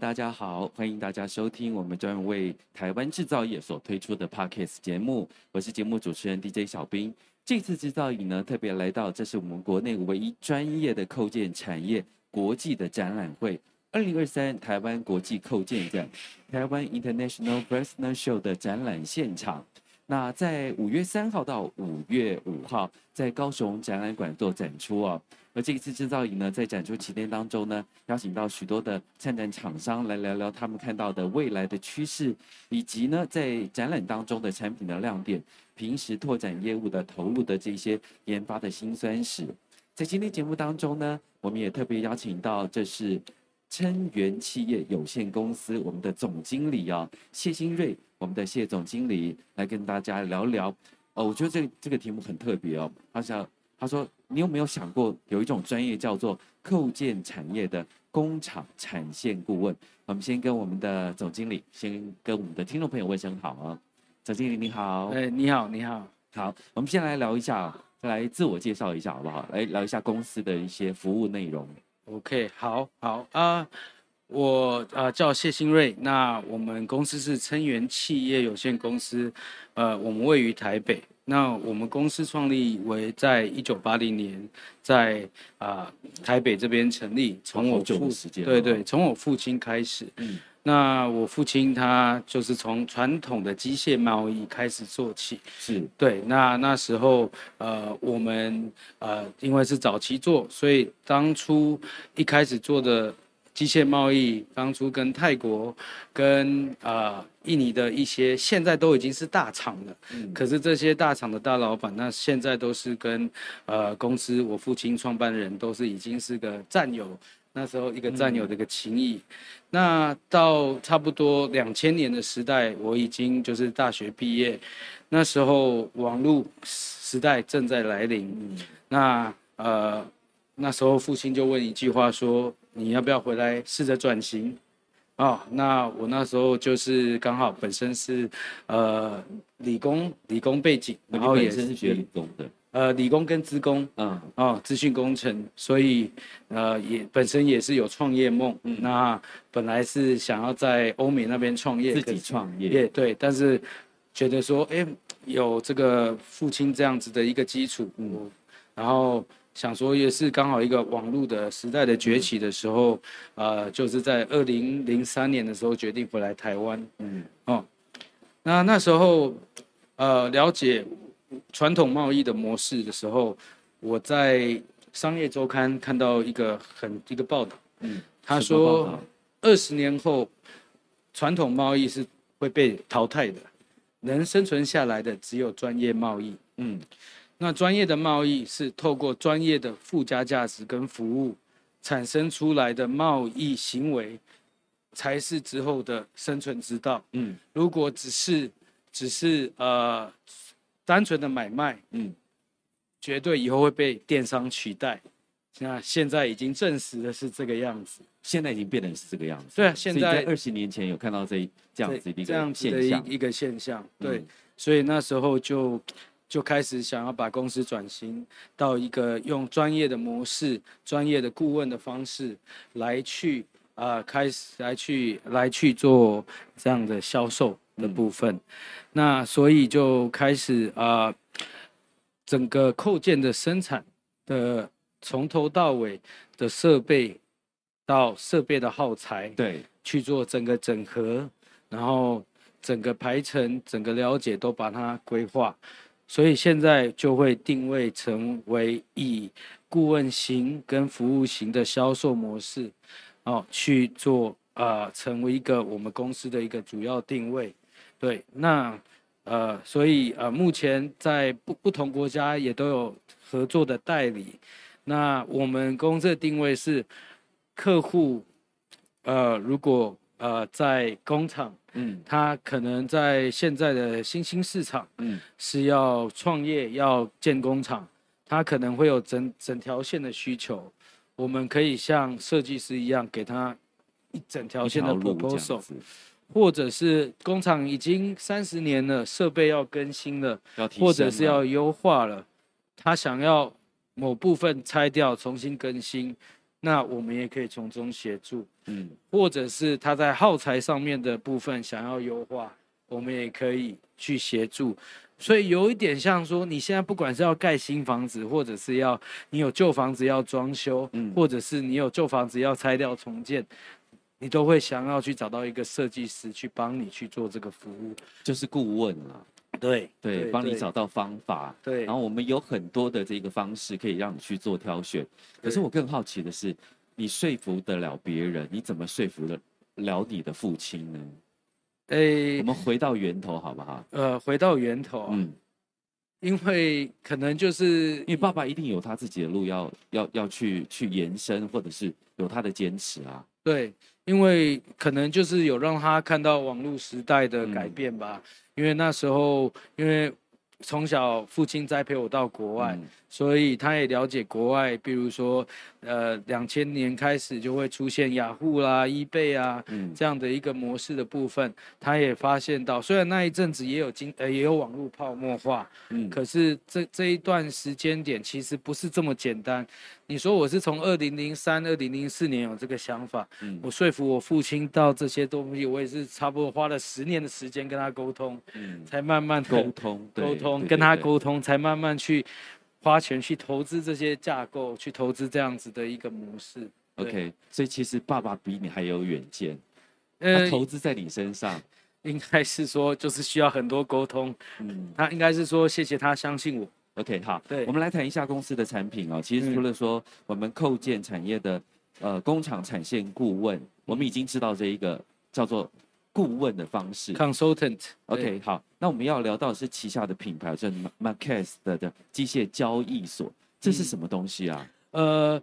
大家好，欢迎大家收听我们专门为台湾制造业所推出的 Podcast 节目，我是节目主持人 DJ 小兵。这次制造影呢，特别来到，这是我们国内唯一专业的扣件产业国际的展览会——二零二三台湾国际扣件展，台湾 International Fastener Show 的展览现场。那在五月三号到五月五号，在高雄展览馆做展出哦。而这一次制造营呢，在展出期间当中呢，邀请到许多的参展厂商来聊聊他们看到的未来的趋势，以及呢，在展览当中的产品的亮点，平时拓展业务的投入的这些研发的辛酸史。在今天节目当中呢，我们也特别邀请到，这是琛元企业有限公司我们的总经理啊，谢新瑞。我们的谢总经理来跟大家聊聊哦，我觉得这个这个题目很特别哦。他想他说，你有没有想过有一种专业叫做构建产业的工厂产线顾问？我们先跟我们的总经理，先跟我们的听众朋友问声好啊。总经理你好，哎，你好，你好，好，我们先来聊一下，再来自我介绍一下好不好？来聊一下公司的一些服务内容。OK，好，好啊。我啊、呃、叫谢新瑞，那我们公司是琛源企业有限公司，呃，我们位于台北。那我们公司创立为在一九八零年在，在、呃、啊台北这边成立。从我父对对，从我父亲开始。嗯。那我父亲他就是从传统的机械贸易开始做起。是。对，那那时候呃我们呃因为是早期做，所以当初一开始做的。机械贸易当初跟泰国、跟啊、呃、印尼的一些，现在都已经是大厂了。嗯。可是这些大厂的大老板，那现在都是跟呃公司我父亲创办人都是已经是个战友。那时候一个战友的一个情谊。嗯。那到差不多两千年的时代，我已经就是大学毕业。那时候网络时代正在来临。嗯。那呃那时候父亲就问一句话说。你要不要回来试着转型？哦，那我那时候就是刚好本身是呃理工理工背景，然后也是学理工的，呃理工跟资工，嗯，哦资讯工程，所以呃也本身也是有创业梦，嗯，那本来是想要在欧美那边创业，自己创业，也对，但是觉得说，哎，有这个父亲这样子的一个基础，嗯，然后。想说也是刚好一个网络的时代的崛起的时候，呃，就是在二零零三年的时候决定回来台湾。嗯，哦，那那时候，呃，了解传统贸易的模式的时候，我在商业周刊看到一个很一个报道。嗯，他说二十年后，传统贸易是会被淘汰的，能生存下来的只有专业贸易。嗯。那专业的贸易是透过专业的附加价值跟服务产生出来的贸易行为，才是之后的生存之道。嗯，如果只是只是呃单纯的买卖，嗯，绝对以后会被电商取代。那现在已经证实的是这个样子，现在已经变成是这个样子。对啊，现在二十年前有看到这这样子的一个这样子的一一个现象。对，嗯，所以那时候就。就开始想要把公司转型到一个用专业的模式、专业的顾问的方式来去啊、呃，开始来去来去做这样的销售的部分。嗯、那所以就开始啊、呃，整个扣件的生产的从头到尾的设备到设备的耗材，对，去做整个整合，然后整个排程、整个了解都把它规划。所以现在就会定位成为以顾问型跟服务型的销售模式，哦，去做啊、呃，成为一个我们公司的一个主要定位。对，那呃，所以呃，目前在不不同国家也都有合作的代理。那我们公司的定位是，客户呃，如果呃在工厂嗯，他可能在现在的新兴市场，嗯，是要创业要建工厂，他可能会有整整条线的需求，我们可以像设计师一样给他一整条线的 proposal，或者是工厂已经三十年了，设备要更新了，了或者是要优化了，他想要某部分拆掉重新更新。那我们也可以从中协助，嗯，或者是他在耗材上面的部分想要优化，我们也可以去协助。所以有一点像说，你现在不管是要盖新房子，或者是要你有旧房子要装修，嗯，或者是你有旧房子要拆掉重建，你都会想要去找到一个设计师去帮你去做这个服务，就是顾问啊。对对，帮你找到方法。对，然后我们有很多的这个方式可以让你去做挑选。可是我更好奇的是，你说服得了别人，你怎么说服得了你的父亲呢？诶，我们回到源头好不好？呃，回到源头。嗯，因为可能就是因为爸爸一定有他自己的路要要要去去延伸，或者是有他的坚持啊。对，因为可能就是有让他看到网络时代的改变吧。嗯因为那时候，因为从小父亲栽培我到国外，嗯、所以他也了解国外，比如说，呃，两千年开始就会出现雅虎啦、eBay 啊、嗯、这样的一个模式的部分，他也发现到，虽然那一阵子也有经呃也有网络泡沫化，嗯，可是这这一段时间点其实不是这么简单。你说我是从二零零三、二零零四年有这个想法，嗯，我说服我父亲到这些东西，我也是差不多花了十年的时间跟他沟通，嗯，才慢慢沟通沟通，跟他沟通，才慢慢去花钱去投资这些架构，去投资这样子的一个模式。OK，所以其实爸爸比你还有远见，他投资在你身上，呃，应该是说就是需要很多沟通，嗯，他应该是说谢谢他相信我。OK，好，对，我们来谈一下公司的产品哦。其实除了说我们扣件产业的呃工厂产线顾问，我们已经知道这一个叫做顾问的方式，consultant。OK，好，那我们要聊到的是旗下的品牌，叫 Marquez 的的机械交易所，这是什么东西啊？呃，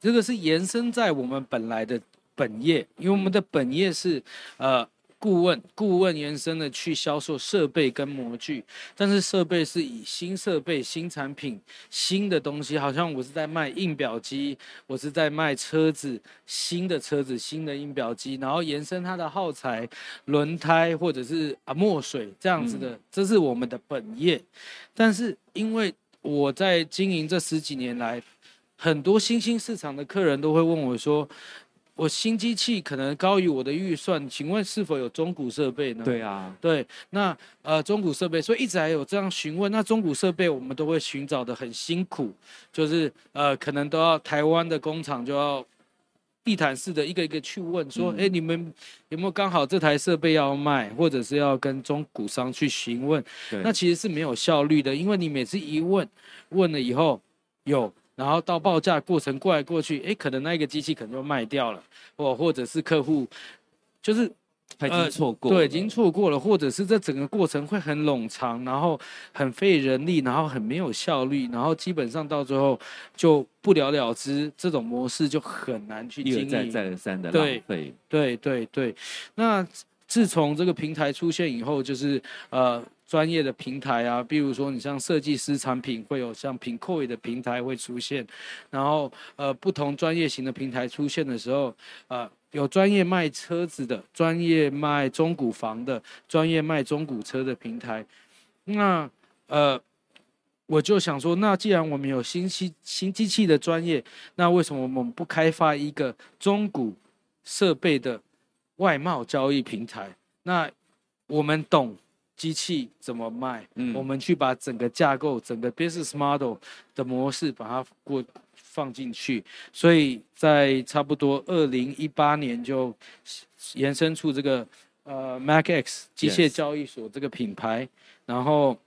这个是延伸在我们本来的本业，因为我们的本业是呃。顾问，顾问延伸的去销售设备跟模具，但是设备是以新设备、新产品、新的东西，好像我是在卖印表机，我是在卖车子，新的车子、新的印表机，然后延伸它的耗材、轮胎或者是啊墨水这样子的，嗯、这是我们的本业。但是因为我在经营这十几年来，很多新兴市场的客人都会问我说。我新机器可能高于我的预算，请问是否有中古设备呢？对啊，对，那呃中古设备，所以一直还有这样询问。那中古设备我们都会寻找的很辛苦，就是呃可能都要台湾的工厂就要地毯式的一个一个去问，说，哎、嗯，你们有没有刚好这台设备要卖，或者是要跟中古商去询问？对那其实是没有效率的，因为你每次一问，问了以后有。然后到报价过程过来过去，哎，可能那一个机器可能就卖掉了，或或者是客户就是他已经错过、呃，对，已经错过了，或者是这整个过程会很冗长，然后很费人力，然后很没有效率，然后基本上到最后就不了了之，这种模式就很难去经营。一而再，再而三的浪费。对对对对，那自从这个平台出现以后，就是呃。专业的平台啊，比如说你像设计师产品会有像 Pinoy 的平台会出现，然后呃不同专业型的平台出现的时候，呃有专业卖车子的，专业卖中古房的，专业卖中古车的平台，那呃我就想说，那既然我们有新机新机器的专业，那为什么我们不开发一个中古设备的外贸交易平台？那我们懂。机器怎么卖？嗯，我们去把整个架构、整个 business model 的模式把它过放进去，所以在差不多二零一八年就延伸出这个呃 MarkX 机械交易所这个品牌.然后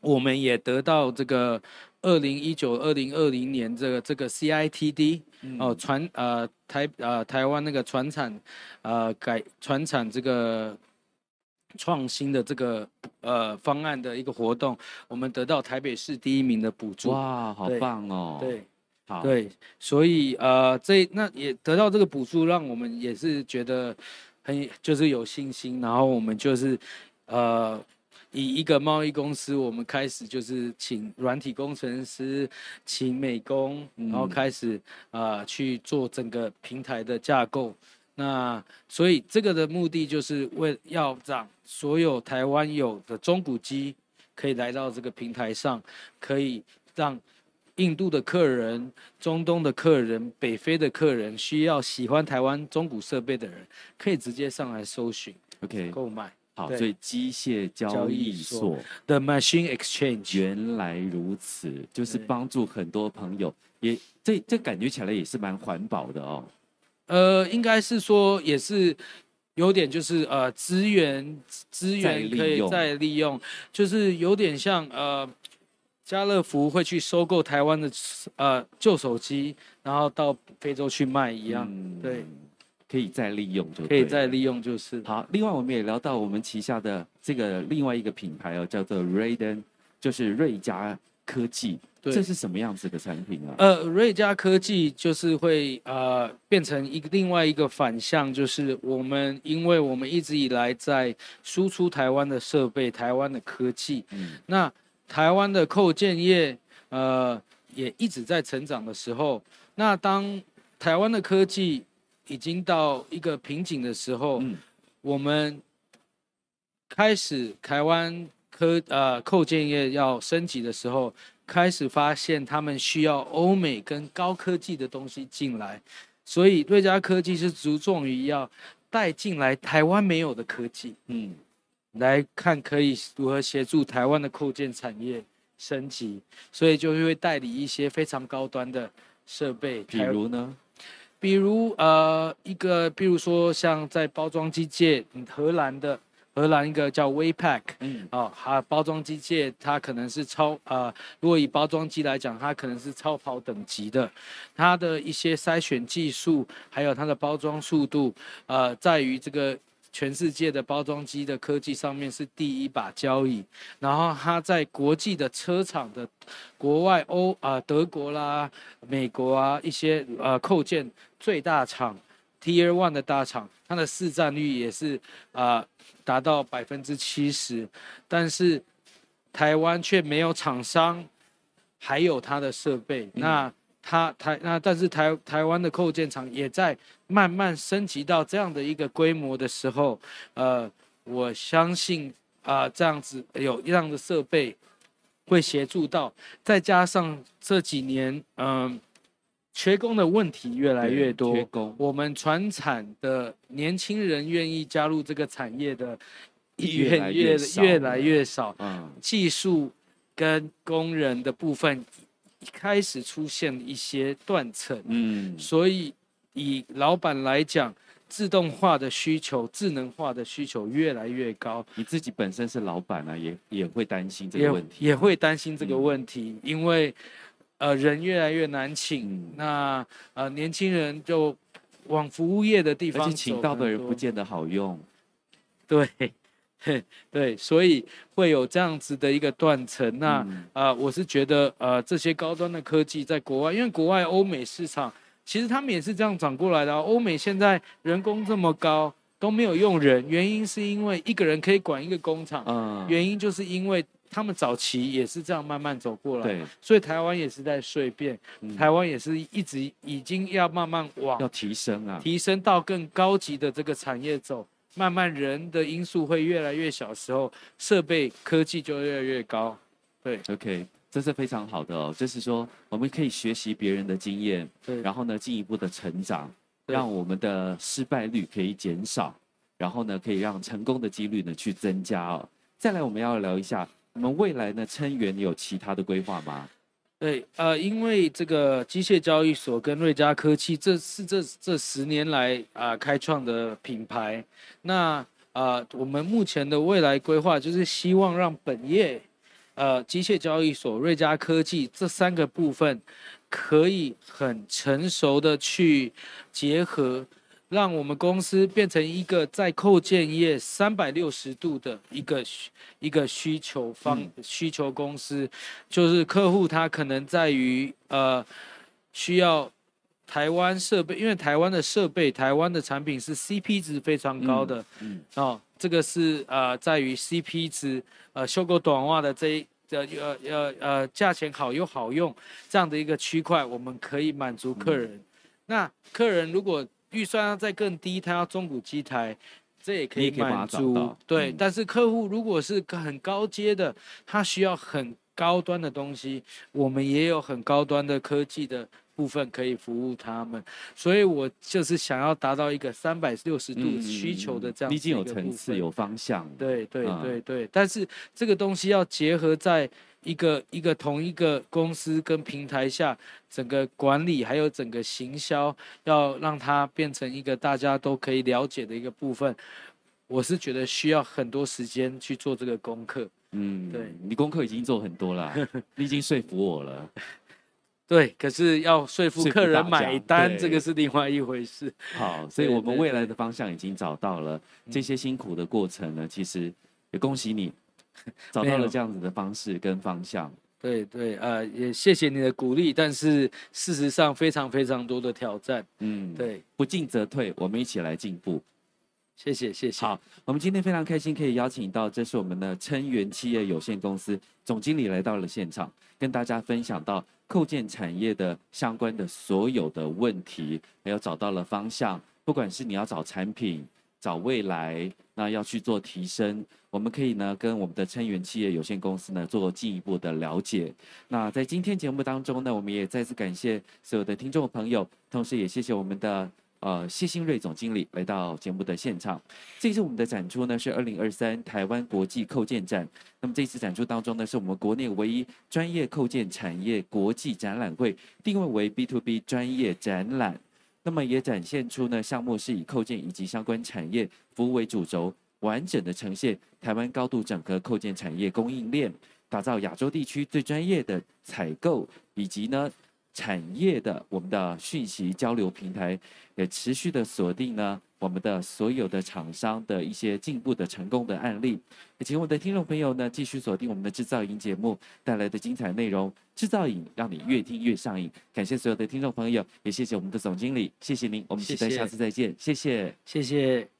我们也得到这个二零一九、二零二零年这个这个 CITD、嗯、哦船呃台呃台湾那个船产呃改船产这个。创新的这个呃方案的一个活动，我们得到台北市第一名的补助。哇，好棒哦！对，好，对，所以呃，这那也得到这个补助，让我们也是觉得很就是有信心，然后我们就是呃。以一个贸易公司，我们开始就是请软体工程师，请美工，然后开始啊、呃、去做整个平台的架构。那所以这个的目的就是为要让所有台湾有的中古机可以来到这个平台上，可以让印度的客人、中东的客人、北非的客人，需要喜欢台湾中古设备的人，可以直接上来搜寻，OK，购买。好，所以机械交易所的 Machine Exchange 原来如此，就是帮助很多朋友，也这这感觉起来也是蛮环保的哦。呃，应该是说也是有点就是呃资源资源可以再利用，就是有点像呃家乐福会去收购台湾的呃旧手机，然后到非洲去卖一样，嗯、对。可以再利用就可以再利用就是好。另外，我们也聊到我们旗下的这个另外一个品牌哦，叫做 Raiden，就是瑞嘉科技。对，这是什么样子的产品啊？呃，瑞嘉科技就是会呃变成一个另外一个反向，就是我们因为我们一直以来在输出台湾的设备、台湾的科技，嗯，那台湾的扣件业呃也一直在成长的时候，那当台湾的科技已经到一个瓶颈的时候，嗯、我们开始台湾科呃扣件业要升级的时候，开始发现他们需要欧美跟高科技的东西进来，所以瑞嘉科技是着重于要带进来台湾没有的科技，嗯，来看可以如何协助台湾的扣件产业升级，所以就会代理一些非常高端的设备，比如呢？比如呃一个，比如说像在包装机界，荷兰的荷兰一个叫 Waypack，嗯，哦，它包装机界它可能是超呃，如果以包装机来讲，它可能是超跑等级的，它的一些筛选技术，还有它的包装速度，呃，在于这个。全世界的包装机的科技上面是第一把交椅，然后它在国际的车厂的国外欧啊、呃、德国啦、美国啊一些呃扣件最大厂 Tier One 的大厂，它的市占率也是啊、呃、达到百分之七十，但是台湾却没有厂商，还有它的设备，嗯、那。它台那，但是台台湾的扣件厂也在慢慢升级到这样的一个规模的时候，呃，我相信啊、呃，这样子有这样的设备会协助到，再加上这几年嗯、呃，缺工的问题越来越多，缺工，我们船产的年轻人愿意加入这个产业的意愿越越来越少，嗯，技术跟工人的部分。开始出现一些断层，嗯，所以以老板来讲，自动化的需求、智能化的需求越来越高。你自己本身是老板啊，也也会担心这个问题，也，也会担心这个问题，嗯、因为呃人越来越难请，嗯、那呃年轻人就往服务业的地方，而且请到的人不见得好用，对。对对，所以会有这样子的一个断层。那啊、嗯呃，我是觉得呃，这些高端的科技在国外，因为国外欧美市场其实他们也是这样涨过来的。欧美现在人工这么高都没有用人，原因是因为一个人可以管一个工厂。嗯，原因就是因为他们早期也是这样慢慢走过来。对，所以台湾也是在蜕变，嗯、台湾也是一直已经要慢慢往要提升啊，提升到更高级的这个产业走。慢慢人的因素会越来越小时候，设备科技就越来越高。对，OK，这是非常好的哦。就是说，我们可以学习别人的经验，对，然后呢，进一步的成长，让我们的失败率可以减少，然后呢，可以让成功的几率呢去增加哦。再来，我们要聊一下，我们未来呢，琛元有其他的规划吗？对，呃，因为这个机械交易所跟瑞嘉科技，这是这这十年来啊、开创的品牌。那啊、呃，我们目前的未来规划就是希望让本业，呃，机械交易所、瑞嘉科技这三个部分，可以很成熟的去结合。让我们公司变成一个在扣件业三百六十度的一个一个需求方需求公司，就是客户他可能在于呃需要台湾设备，因为台湾的设备、台湾的产品是 CP 值非常高的，嗯，嗯。哦，这个是呃在于 CP 值，呃，修狗短袜的这一呃呃呃呃价钱好又好用这样的一个区块，我们可以满足客人。嗯、那客人如果预算要再更低，它要中古机台，这也可以满足。对，嗯、但是客户如果是很高阶的，他需要很高端的东西，我们也有很高端的科技的部分可以服务他们。所以我就是想要达到一个三百六十度需求的这样的。毕竟有层次、有方向。对对对对，嗯、但是这个东西要结合在。一个一个同一个公司跟平台下，整个管理还有整个行销，要让它变成一个大家都可以了解的一个部分，我是觉得需要很多时间去做这个功课。嗯，对，你功课已经做很多了，你已经说服我了。对，可是要说服客人买单，这个是另外一回事。好，所以我们未来的方向已经找到了。这些辛苦的过程呢，其实也恭喜你。找到了这样子的方式跟方向，对对，呃，也谢谢你的鼓励，但是事实上非常非常多的挑战，嗯，对，不进则退，我们一起来进步，谢谢谢谢。好，我们今天非常开心可以邀请到，这是我们的琛源企业有限公司总经理来到了现场，跟大家分享到构建产业的相关的所有的问题，还有找到了方向，不管是你要找产品。找未来，那要去做提升，我们可以呢跟我们的琛元企业有限公司呢做进一步的了解。那在今天节目当中呢，我们也再次感谢所有的听众朋友，同时也谢谢我们的呃谢新瑞总经理来到节目的现场。这次我们的展出呢是二零二三台湾国际扣件展，那么这次展出当中呢是我们国内唯一专业扣件产业国际展览会，定位为 B to B 专业展览。那么也展现出呢，项目是以扣件以及相关产业服务为主轴，完整的呈现台湾高度整合扣件产业供应链，打造亚洲地区最专业的采购以及呢产业的我们的讯息交流平台，也持续的锁定呢。我们的所有的厂商的一些进步的成功的案例，也请我们的听众朋友呢继续锁定我们的制造营节目带来的精彩内容。制造营让你越听越上瘾。感谢所有的听众朋友，也谢谢我们的总经理，谢谢您。我们期待下次再见，谢谢，谢谢。谢谢。